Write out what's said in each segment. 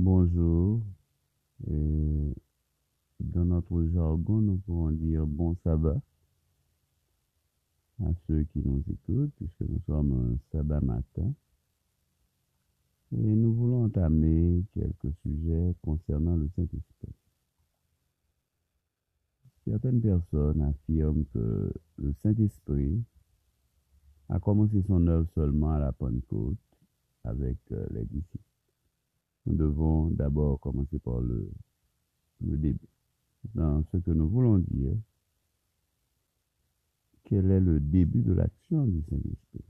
Bonjour. Et dans notre jargon, nous pouvons dire bon sabbat à ceux qui nous écoutent, puisque nous sommes un sabbat matin. Et nous voulons entamer quelques sujets concernant le Saint-Esprit. Certaines personnes affirment que le Saint-Esprit a commencé son œuvre seulement à la Pentecôte avec euh, les disciples. Nous devons d'abord commencer par le, début. Dans ce que nous voulons dire, quel est le début de l'action du Saint-Esprit?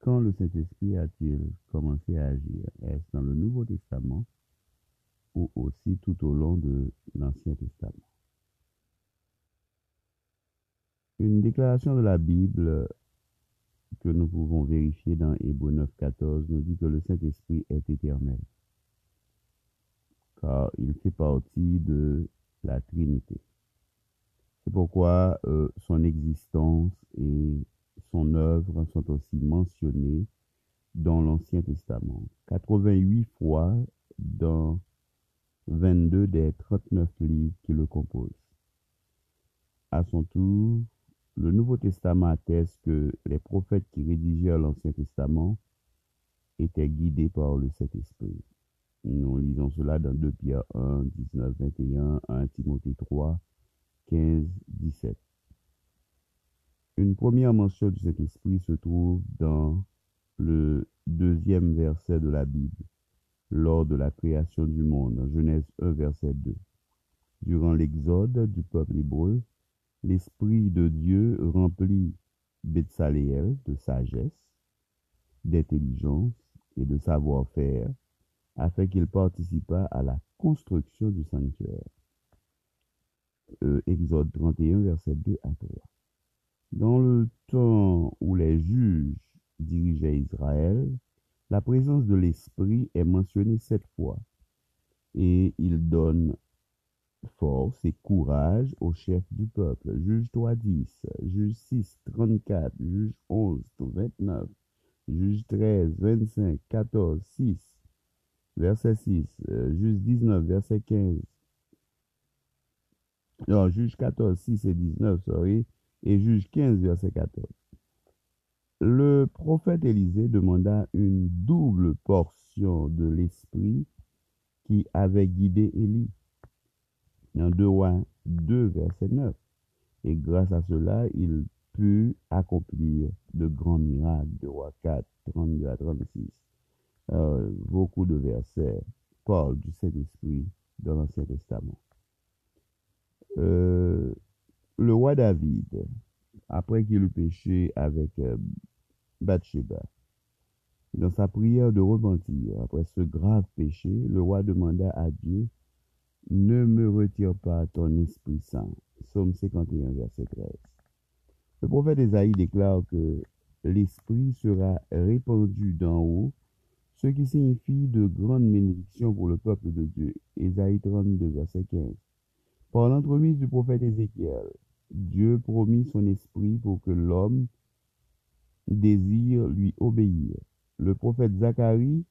Quand le Saint-Esprit a-t-il commencé à agir? Est-ce dans le Nouveau Testament ou aussi tout au long de l'Ancien Testament? Une déclaration de la Bible que nous pouvons vérifier dans Hébreu 9.14 nous dit que le Saint-Esprit est éternel, car il fait partie de la Trinité. C'est pourquoi euh, son existence et son œuvre sont aussi mentionnées dans l'Ancien Testament. 88 fois dans 22 des 39 livres qui le composent. À son tour, le Nouveau Testament atteste que les prophètes qui rédigèrent l'Ancien Testament étaient guidés par le Saint-Esprit. Nous lisons cela dans 2 Pierre 1, 19, 21, 1 Timothée 3, 15, 17. Une première mention du Saint-Esprit se trouve dans le deuxième verset de la Bible, lors de la création du monde, Genèse 1, verset 2. Durant l'exode du peuple hébreu, l'Esprit de Dieu remplit Betsaléel de sagesse, d'intelligence et de savoir-faire, afin qu'il participât à la construction du sanctuaire. Euh, Exode 31, verset 2 à 3. Dans le temps où les juges dirigeaient Israël, la présence de l'Esprit est mentionnée sept fois et il donne force et courage au chef du peuple. Juge 3, 10, juge 6, 34, juge 11, 29, juge 13, 25, 14, 6, verset 6, euh, juge 19, verset 15. Non, juge 14, 6 et 19, sorry, et juge 15, verset 14. Le prophète Élisée demanda une double portion de l'esprit qui avait guidé Élie dans 2 rois 2, verset 9. Et grâce à cela, il put accomplir de grands miracles. 2 rois 4, 32 à 36. Beaucoup de versets parlent du Saint-Esprit dans l'Ancien Testament. Euh, le roi David, après qu'il eut péché avec euh, Bathsheba, dans sa prière de repentir, après ce grave péché, le roi demanda à Dieu ne me retire pas ton Esprit Saint. Psaume 51, verset 13. Le prophète Esaïe déclare que l'Esprit sera répandu d'en haut, ce qui signifie de grandes bénédictions pour le peuple de Dieu. Esaïe 32, verset 15. Par l'entremise du prophète Ézéchiel, Dieu promit son esprit pour que l'homme désire lui obéir. Le prophète Zacharie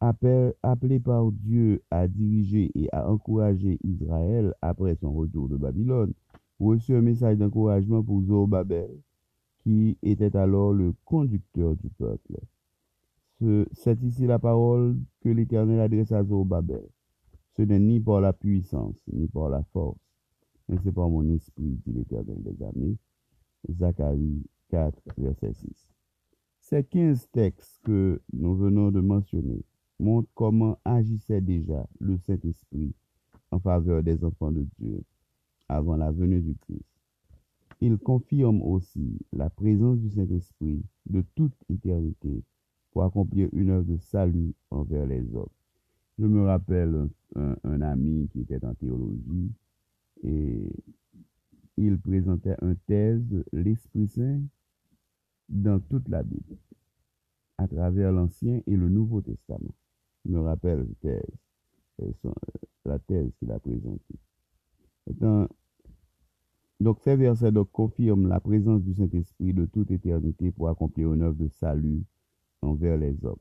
appelé par Dieu à diriger et à encourager Israël après son retour de Babylone, reçut un message d'encouragement pour Zorobabel, qui était alors le conducteur du peuple. C'est ici la parole que l'Éternel adresse à Zorobabel. Ce n'est ni par la puissance, ni par la force, mais c'est par mon esprit, dit l'Éternel des armées. Zacharie 4, verset 6. Ces quinze textes que nous venons de mentionner montre comment agissait déjà le Saint-Esprit en faveur des enfants de Dieu avant la venue du Christ. Il confirme aussi la présence du Saint-Esprit de toute éternité pour accomplir une œuvre de salut envers les hommes. Je me rappelle un, ami qui était en théologie et il présentait un thèse l'Esprit Saint dans toute la Bible, à travers l'Ancien et le Nouveau Testament me rappelle thèse, euh, euh, la thèse qu'il a présentée. donc ces versets confirment la présence du Saint-Esprit de toute éternité pour accomplir une œuvre de salut envers les hommes.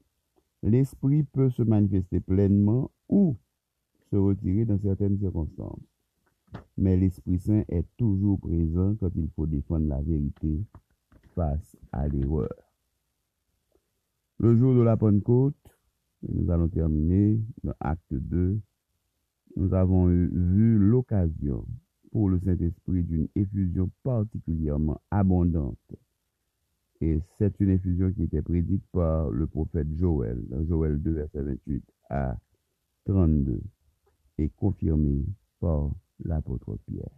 l'Esprit peut se manifester pleinement ou se retirer dans certaines circonstances. Mais l'Esprit Saint est toujours présent quand il faut défendre la vérité face à l'erreur. Le jour de la Pentecôte, nous allons terminer dans Acte 2, nous avons vu l'occasion pour le Saint-Esprit d'une effusion particulièrement abondante. Et c'est une effusion qui était prédite par le prophète Joël, dans Joël 2, verset 28 à 32, et confirmée par l'apôtre Pierre.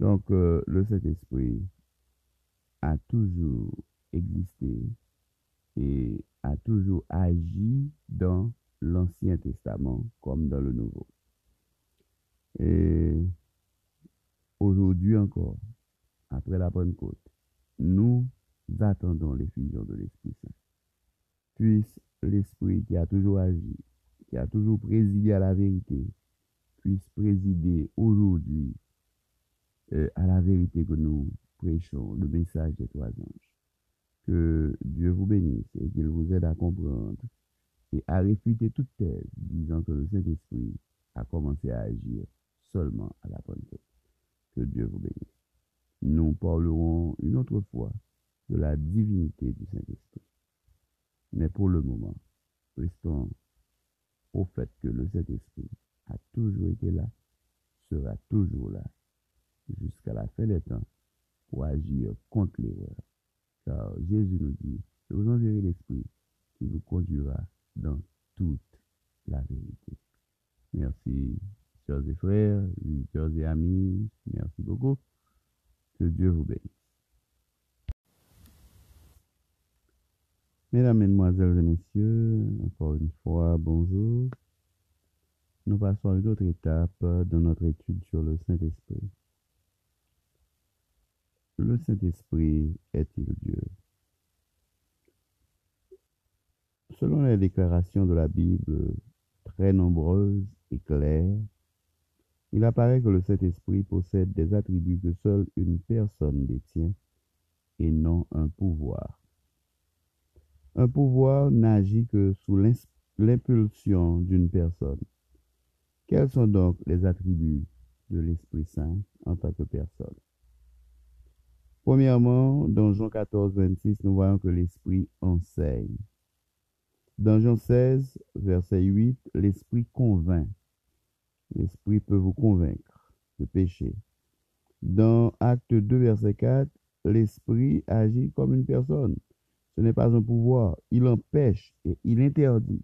Donc, euh, le Saint-Esprit a toujours existé et a toujours agi dans l'Ancien Testament comme dans le Nouveau. Et aujourd'hui encore, après la Pentecôte, nous attendons l'effusion de l'Esprit Saint. Puisse l'Esprit qui a toujours agi, qui a toujours présidé à la vérité, puisse présider aujourd'hui euh, à la vérité que nous prêchons, le message des trois anges. Que Dieu vous bénisse et qu'il vous aide à comprendre et à réfuter toute thèse disant que le Saint-Esprit a commencé à agir seulement à la Pentecôte. Que Dieu vous bénisse. Nous parlerons une autre fois de la divinité du Saint-Esprit. Mais pour le moment, restons au fait que le Saint-Esprit a toujours été là, sera toujours là, jusqu'à la fin des temps, pour agir contre l'erreur. Car Jésus nous dit, je vous enverrai l'Esprit qui vous conduira dans toute la vérité. Merci, chers et frères, visiteurs et amis, merci beaucoup. Que Dieu vous bénisse. Mesdames, Mesdemoiselles et Messieurs, encore une fois, bonjour. Nous passons à une autre étape dans notre étude sur le Saint-Esprit. Le Saint-Esprit est-il Dieu? Selon les déclarations de la Bible, très nombreuses et claires, il apparaît que le Saint-Esprit possède des attributs que seule une personne détient et non un pouvoir. Un pouvoir n'agit que sous l'impulsion d'une personne. Quels sont donc les attributs de l'Esprit Saint en tant que personne? Premièrement, dans Jean 14, 26, nous voyons que l'Esprit enseigne. Dans Jean 16, verset 8, l'Esprit convainc. L'Esprit peut vous convaincre de péché. Dans Acte 2, verset 4, l'Esprit agit comme une personne. Ce n'est pas un pouvoir. Il empêche et il interdit.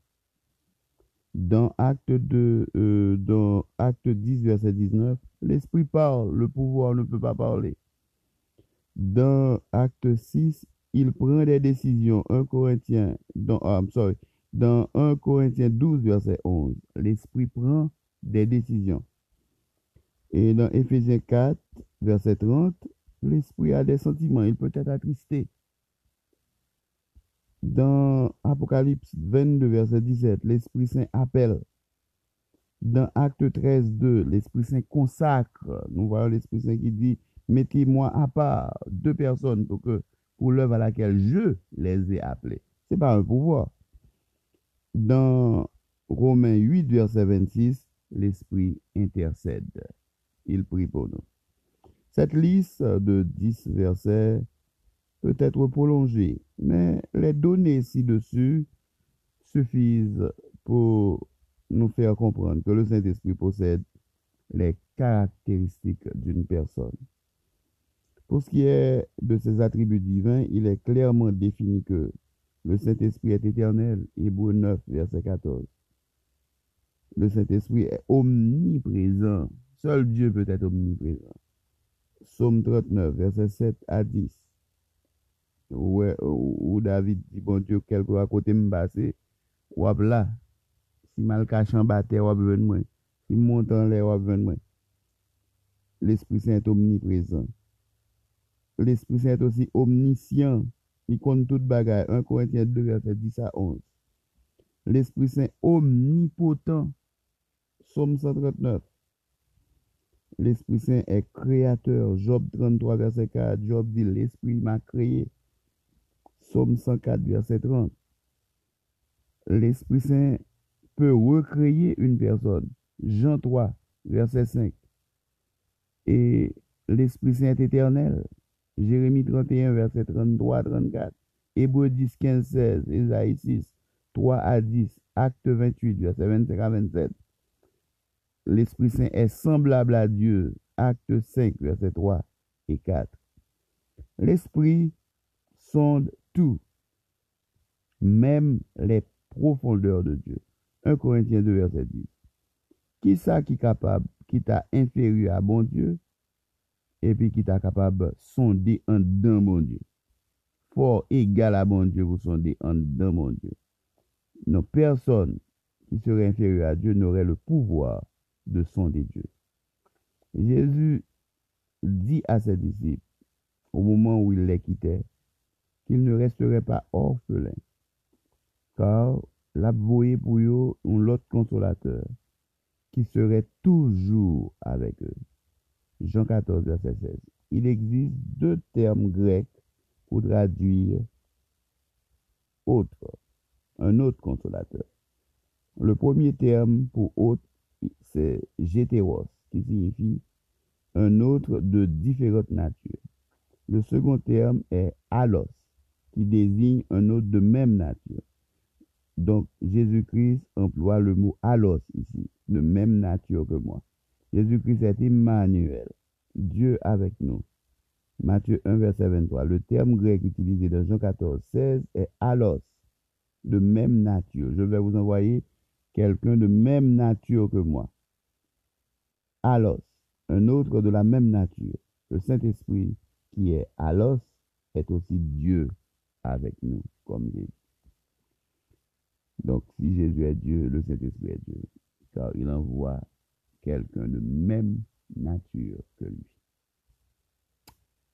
Dans Acte, 2, euh, 10, verset 19, l'Esprit parle, le pouvoir ne peut pas parler. Dans Acte 6, il prend des décisions. 1 Corinthiens, dans, ah, dans 1 Corinthiens 12, verset 11, l'Esprit prend des décisions. Et dans Éphésiens 4, verset 30, l'Esprit a des sentiments, il peut être attristé. Dans Apocalypse 22, verset 17, l'Esprit Saint appelle. Dans Acte 13, 2, l'Esprit Saint consacre. Nous voyons l'Esprit Saint qui dit, mettez-moi à part deux personnes pour que pour l'œuvre à laquelle je les ai appelés. Ce n'est pas un pouvoir. Dans Romains 8, verset 26, l'Esprit intercède. Il prie pour nous. Cette liste de 10 versets peut être prolongée, mais les données ci-dessus suffisent pour nous faire comprendre que le Saint-Esprit possède les caractéristiques d'une personne. Pour ce qui est de ses attributs divins, il est clairement défini que le Saint-Esprit est éternel. Hébreu 9, verset 14. Le Saint-Esprit est omniprésent. Seul Dieu peut être omniprésent. Psaume 39, verset 7 à 10. ou David di bon diyo kelkou akote mbase, wap la, si malkachan bate wap ven mwen, si montan le wap ven mwen. L'Esprit Saint omnipresent. L'Esprit Saint osi omniscient, li kon tout bagay, 1 Korintien 2 verset 10 a 11. L'Esprit Saint omnipotent, Somme 139. L'Esprit Saint est créateur, Job 33 verset 4, Job dit l'Esprit m'a créé. Somme 104, verset 30. l'Esprit Saint peut recréer une personne. Jean 3, verset 5. Et l'Esprit Saint est éternel. Jérémie 31, verset 33 34. Hébreu 10, 15, 16. Ésaïe 6, 3 à 10. Acte 28, verset 25 à 27. L'Esprit Saint est semblable à Dieu. Acte 5, verset 3 et 4. L'Esprit sonde tout, même les profondeurs de Dieu. 1 Corinthiens 2, verset 10. Qui ça qui est capable, qui t'a inférieur à bon Dieu, et puis qui t'a capable de sonder en dedans bon Dieu? Fort égal à bon Dieu, vous sondez en dedans bon Dieu. Non, personne qui serait inférieur à Dieu n'aurait le pouvoir de sonder Dieu. Jésus dit à ses disciples, au moment où il les quittait, qu'il ne resterait pas orphelin, car l'a pour eux un autre consolateur qui serait toujours avec eux. Jean 14, verset 16. Il existe deux termes grecs pour traduire autre, un autre consolateur. Le premier terme pour autre, c'est gétéros, qui signifie un autre de différente nature. Le second terme est alos, qui désigne un autre de même nature. Donc, Jésus-Christ emploie le mot alos ici, de même nature que moi. Jésus-Christ est Emmanuel, Dieu avec nous. Matthieu 1, verset 23. Le terme grec utilisé dans Jean 14, 16 est alos, de même nature. Je vais vous envoyer quelqu'un de même nature que moi. Alos, un autre de la même nature. Le Saint-Esprit qui est alos est aussi Dieu avec nous, comme Jésus. Donc, si Jésus est Dieu, le Saint-Esprit est Dieu, car il envoie quelqu'un de même nature que lui.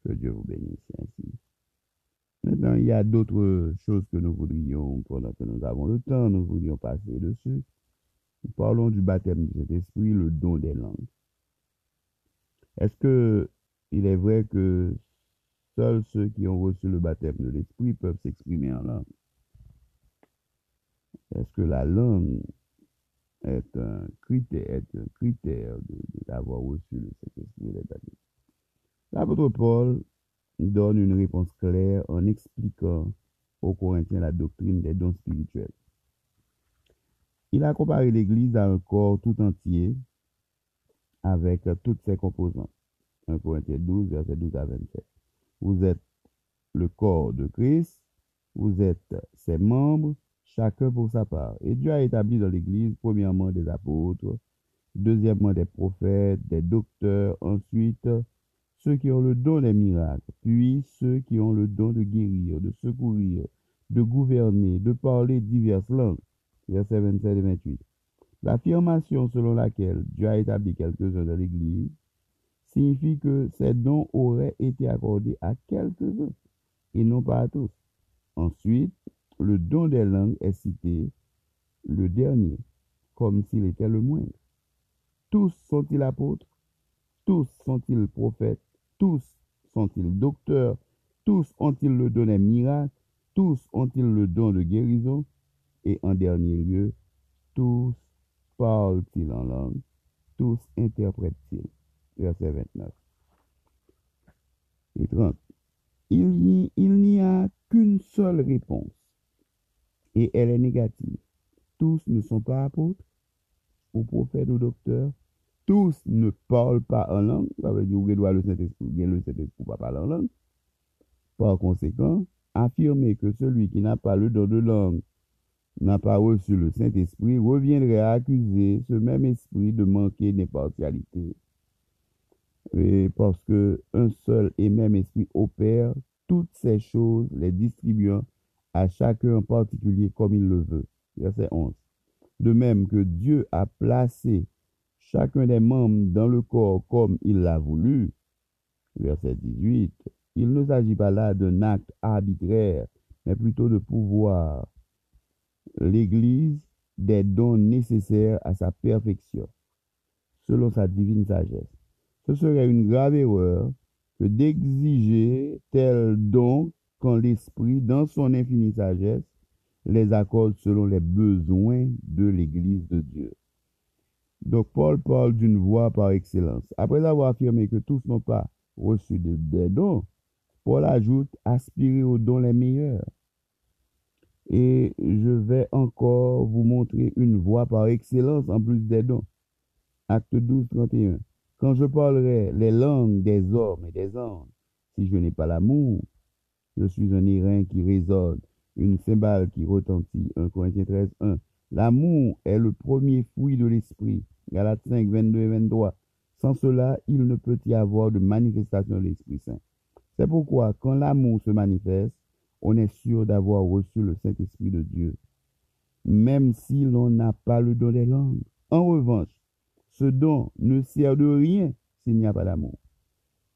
Que Dieu vous bénisse ainsi. Maintenant, il y a d'autres choses que nous voudrions, pendant que nous avons le temps, nous voudrions passer dessus. Nous parlons du baptême de cet esprit, le don des langues. Est-ce que il est vrai que seuls ceux qui ont reçu le baptême de l'esprit peuvent s'exprimer en langue? Est-ce que la langue est un critère, d'avoir reçu le Saint-Esprit des baptêmes? L'apôtre Paul donne une réponse claire en expliquant aux Corinthiens la doctrine des dons spirituels. Il a comparé l'Église à un corps tout entier avec toutes ses composantes. 1 Corinthiens 12, verset 12 à 27. Vous êtes le corps de Christ, vous êtes ses membres, chacun pour sa part. Et Dieu a établi dans l'Église, premièrement, des apôtres, deuxièmement, des prophètes, des docteurs, ensuite, ceux qui ont le don des miracles, puis ceux qui ont le don de guérir, de secourir, de gouverner, de parler diverses langues. Verset 27 et 28. L'affirmation selon laquelle Dieu a établi quelques-uns dans l'Église signifie que ces dons auraient été accordés à quelques-uns et non pas à tous. Ensuite, le don des langues est cité le dernier, comme s'il était le moindre. Tous sont-ils apôtres, tous sont-ils prophètes, tous sont-ils docteurs, tous ont-ils le don des miracles, tous ont-ils le don de guérison, et en dernier lieu, tous parlent-ils en langue, tous interprètent-ils? Verset 29 et 30. Il n'y a qu'une seule réponse et elle est négative. Tous ne sont pas apôtres, ou prophètes ou docteurs. Tous ne parlent pas en langue. Ça veut dire que le Saint-Esprit, le Saint-Esprit pas en langue. Par conséquent, affirmer que celui qui n'a pas le don de langue n'a pas reçu le Saint-Esprit reviendrait à accuser ce même esprit de manquer d'impartialité. Et parce que un seul et même esprit opère toutes ces choses, les distribuant à chacun en particulier comme il le veut. Verset 11. De même que Dieu a placé chacun des membres dans le corps comme il l'a voulu. Verset 18. Il ne s'agit pas là d'un acte arbitraire, mais plutôt de pouvoir. L'Église des dons nécessaires à sa perfection, selon sa divine sagesse. Ce serait une grave erreur que d'exiger tel don quand l'Esprit, dans son infinie sagesse, les accorde selon les besoins de l'Église de Dieu. Donc Paul parle d'une voie par excellence. Après avoir affirmé que tous n'ont pas reçu des dons, Paul ajoute aspirer aux dons les meilleurs. Et je vais encore vous montrer une voie par excellence en plus des dons. Acte 12, 31. Quand je parlerai les langues des hommes et des anges, si je n'ai pas l'amour, je suis un airain qui résonne, une cymbale qui retentit. 1 Corinthiens 13, 1. L'amour est le premier fruit de l'esprit. Galates 5, 22 et 23. Sans cela, il ne peut y avoir de manifestation de l'Esprit Saint. C'est pourquoi, quand l'amour se manifeste, on est sûr d'avoir reçu le Saint-Esprit de Dieu, même si l'on n'a pas le don des langues. En revanche, ce don ne sert de rien s'il n'y a pas d'amour.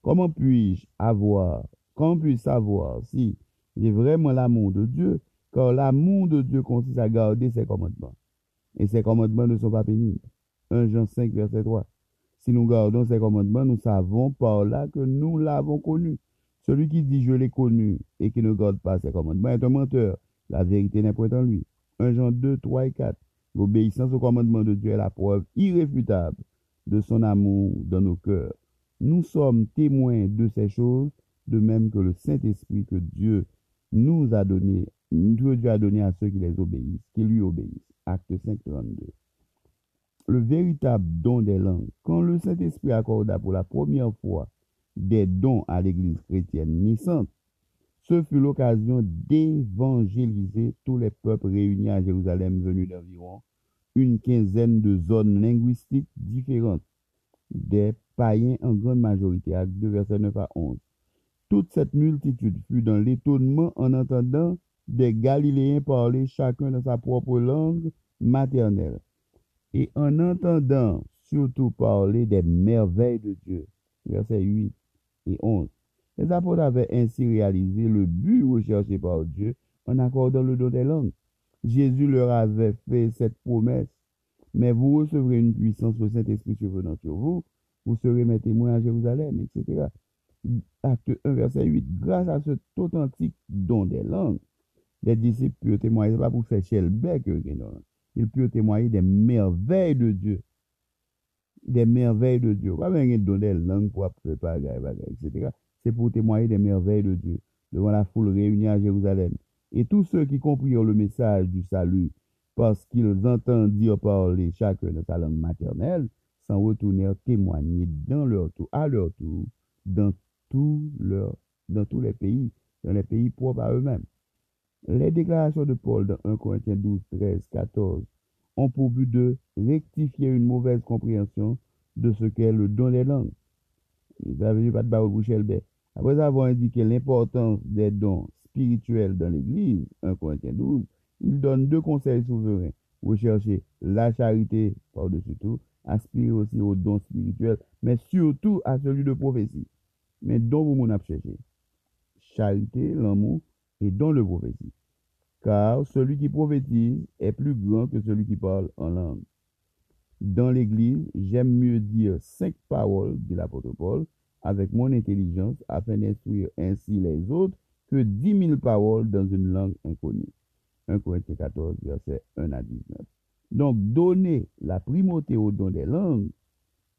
Comment puis-je avoir, comment puis-je savoir si j'ai vraiment l'amour de Dieu, car l'amour de Dieu consiste à garder ses commandements. Et ses commandements ne sont pas pénibles. 1 Jean 5, verset 3. Si nous gardons ses commandements, nous savons par là que nous l'avons connu. Celui qui dit je l'ai connu et qui ne garde pas ses commandements est un menteur. La vérité n'est point en lui. 1 Jean 2, 3 et 4. L'obéissance aux commandements de Dieu est la preuve irréfutable de son amour dans nos cœurs. Nous sommes témoins de ces choses, de même que le Saint-Esprit que Dieu nous a donné, que Dieu a donné à ceux qui les obéissent, qui lui obéissent. Acte 5, 32 le véritable don des langues. Quand le Saint-Esprit accorda pour la première fois des dons à l'Église chrétienne naissante, ce fut l'occasion d'évangéliser tous les peuples réunis à Jérusalem venus d'environ une quinzaine de zones linguistiques différentes, des païens en grande majorité, acte 2, verset 9 à 11. Toute cette multitude fut dans l'étonnement en entendant des Galiléens parler chacun dans sa propre langue maternelle et en entendant surtout parler des merveilles de Dieu. Versets 8 et 11. Les apôtres avaient ainsi réalisé le but recherché par Dieu en accordant le don des langues. Jésus leur avait fait cette promesse. Mais vous recevrez une puissance, le Saint-Esprit survenant sur vous. Vous serez mes témoins à Jérusalem, etc. Acte 1, verset 8. Grâce à cet authentique don des langues, les disciples purent témoigner. Ce pas pour faire chez le bec, il peut témoigner des merveilles de Dieu. Des merveilles de Dieu. Pas besoin de donner langue pour etc. Pour témoigner des merveilles de Dieu devant la foule réunie à Jérusalem. Et tous ceux qui comprirent le message du salut parce qu'ils entendirent parler chacun de sa langue maternelle, s'en retournèrent témoigner dans leur tour, à leur tour, dans, dans tous les pays, dans les pays propres à eux-mêmes. Les déclarations de Paul dans 1 Corinthiens 12, 13, 14 ont pour but de rectifier une mauvaise compréhension de ce qu'est le don des langues. Après avoir indiqué l'importance des dons spirituels dans l'Église, 1 Corinthiens 12, il donne deux conseils souverains. Rechercher la charité par-dessus tout, aspirer aussi aux dons spirituels, mais surtout à celui de prophétie. Mais dont vous m'en cherché. Charité, l'amour, et dans le prophétie. Car celui qui prophétise est plus grand que celui qui parle en langue. Dans l'Église, j'aime mieux dire cinq paroles, dit l'apôtre Paul, avec mon intelligence, afin d'instruire ainsi les autres, que dix mille paroles dans une langue inconnue. 1 Corinthiens 14, verset 1 à 19. Donc, donner la primauté au don des langues,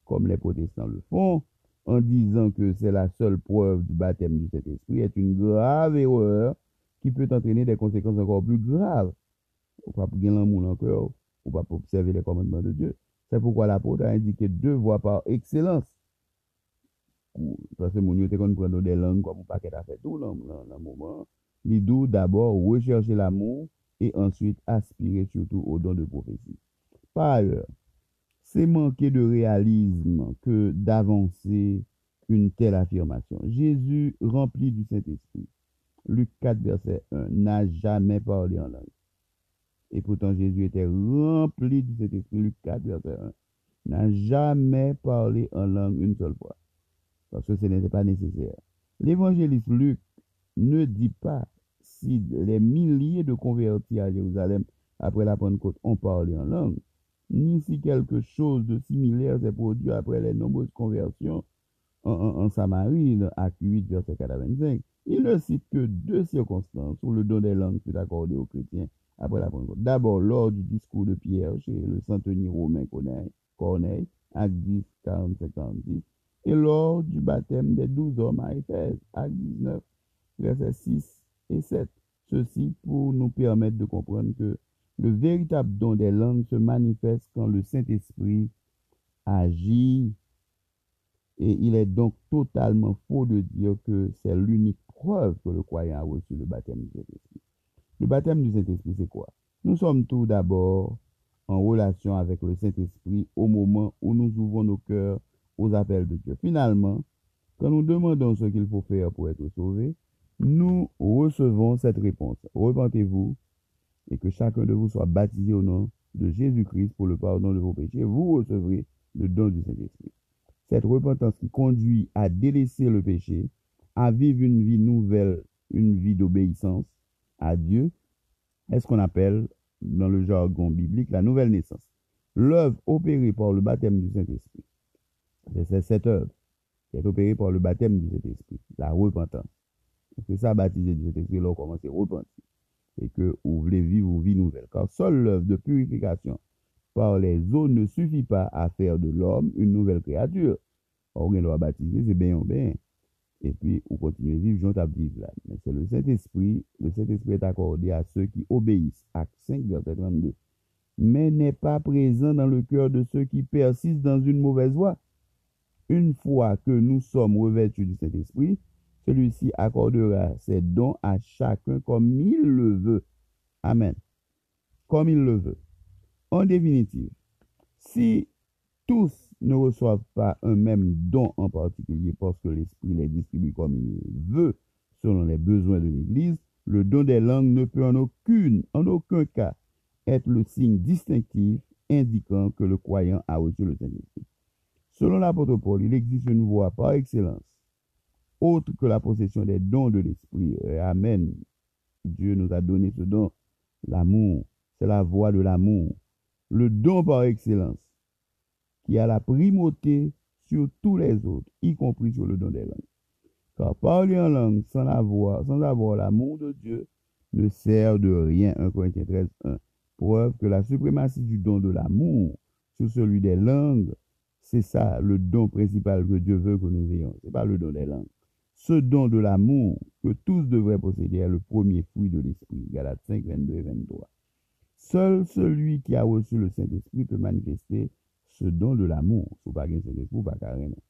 comme les protestants le font, en disant que c'est la seule preuve du baptême du Saint-Esprit, est une grave erreur qui peut entraîner des conséquences encore plus graves. On pas gagner l'amour encore, ou pas observer les commandements de Dieu. C'est pourquoi l'apôtre a indiqué deux voies par excellence. Parce que mon était qu'on prend des langues comme un paquet à faire tout dans le moment. Il doit d'abord rechercher l'amour et ensuite aspirer surtout au don de prophétie. Par ailleurs, c'est manquer de réalisme que d'avancer une telle affirmation. Jésus, rempli du Saint-Esprit, Luc 4, verset 1, n'a jamais parlé en langue. Et pourtant, Jésus était rempli de cet esprit. Luc 4, verset 1, n'a jamais parlé en langue une seule fois. Parce que ce n'était pas nécessaire. L'évangéliste Luc ne dit pas si les milliers de convertis à Jérusalem après la Pentecôte ont parlé en langue, ni si quelque chose de similaire s'est produit après les nombreuses conversions en, Samarie, Acte 8, verset 45. Il ne cite que deux circonstances où le don des langues fut accordé aux chrétiens après la Pentecôte. D'abord, lors du discours de Pierre chez le centenier romain Corneille, acte 10, 45, 46, et lors du baptême des douze hommes à Éphèse, acte 19, versets 6 et 7. Ceci pour nous permettre de comprendre que le véritable don des langues se manifeste quand le Saint-Esprit agit et il est donc totalement faux de dire que c'est l'unique preuve que le croyant a reçu le baptême du Saint-Esprit. Le baptême du Saint-Esprit, c'est quoi? Nous sommes tout d'abord en relation avec le Saint-Esprit au moment où nous ouvrons nos cœurs aux appels de Dieu. Finalement, quand nous demandons ce qu'il faut faire pour être sauvé, nous recevons cette réponse. Repentez-vous et que chacun de vous soit baptisé au nom de Jésus-Christ pour le pardon de vos péchés. Vous recevrez le don du Saint-Esprit. Cette repentance qui conduit à délaisser le péché, à vivre une vie nouvelle, une vie d'obéissance à Dieu, est ce qu'on appelle, dans le jargon biblique, la nouvelle naissance. L'œuvre opérée par le baptême du Saint-Esprit. C'est cette œuvre qui est opérée par le baptême du Saint-Esprit, la repentance. C'est ça, baptiser du Saint-Esprit, là, on commence à repentir. Et que vous voulez vivre une vie nouvelle. Car seule l'œuvre de purification par les eaux ne suffit pas à faire de l'homme une nouvelle créature. Or, on doit baptiser, c'est bien bien. Et puis, on continue à vivre, j'en vivre là. Mais c'est le Saint-Esprit, le Saint-Esprit est accordé à ceux qui obéissent. Acte 5, verset 32. Mais n'est pas présent dans le cœur de ceux qui persistent dans une mauvaise voie. Une fois que nous sommes revêtus du Saint-Esprit, celui-ci accordera ses dons à chacun comme il le veut. Amen. Comme il le veut. En définitive, si tous ne reçoivent pas un même don en particulier parce que l'Esprit les distribue comme il veut, selon les besoins de l'Église, le don des langues ne peut en, aucune, en aucun cas être le signe distinctif indiquant que le croyant a reçu le Saint-Esprit. Selon l'apôtre Paul, il existe une voie par excellence, autre que la possession des dons de l'Esprit. Amen. Dieu nous a donné ce don, l'amour. C'est la voie de l'amour. Le don par excellence, qui a la primauté sur tous les autres, y compris sur le don des langues. Car parler en langue sans avoir, sans avoir l'amour de Dieu ne sert de rien. 1 Corinthiens 13, 1. Preuve que la suprématie du don de l'amour sur celui des langues c'est ça le don principal que Dieu veut que nous ayons. Ce n'est pas le don des langues. Ce don de l'amour que tous devraient posséder est le premier fruit de l'Esprit. Galates 5, 22 et 23. Seul celui qui a reçu le Saint-Esprit peut manifester ce don de l'amour. Il pas Saint-Esprit, pas carrément.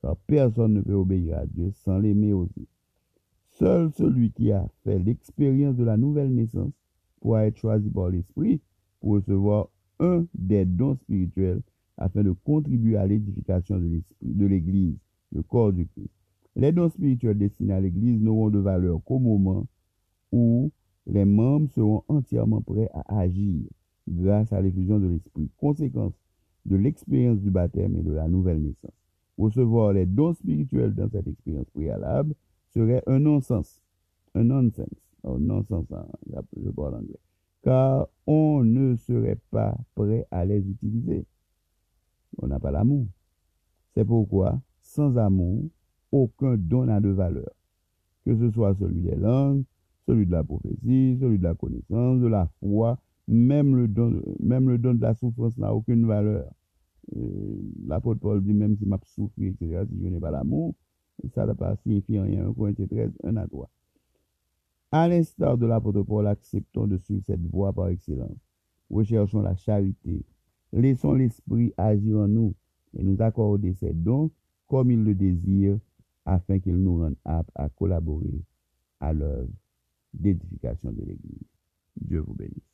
Car personne ne peut obéir à Dieu sans l'aimer aussi. Seul celui qui a fait l'expérience de la nouvelle naissance pourra être choisi par l'Esprit pour recevoir un des dons spirituels afin de contribuer à l'édification de l'Église, le corps du Christ. Les dons spirituels destinés à l'Église n'auront de valeur qu'au moment où les membres seront entièrement prêts à agir grâce à l'effusion de l'Esprit, conséquence de l'expérience du baptême et de la nouvelle naissance. Recevoir les dons spirituels dans cette expérience préalable serait un non-sens, un nonsense, un non-sens, je parle anglais, car on ne serait pas prêt à les utiliser on n'a pas l'amour. C'est pourquoi, sans amour, aucun don n'a de valeur. Que ce soit celui des langues, celui de la prophétie, celui de la connaissance, de la foi, même le don, de la souffrance n'a aucune valeur. L'apôtre Paul dit même si m'a souffert, etc., si je n'ai pas l'amour, ça ne va pas signifier rien. 1 Corinthiens 13, 1 à 3. À l'instar de l'apôtre Paul, acceptons de suivre cette voie par excellence. Recherchons la charité, Laissons l'Esprit agir en nous et nous accorder ses dons comme il le désire afin qu'il nous rende aptes à collaborer à l'œuvre d'édification de l'Église. Dieu vous bénisse.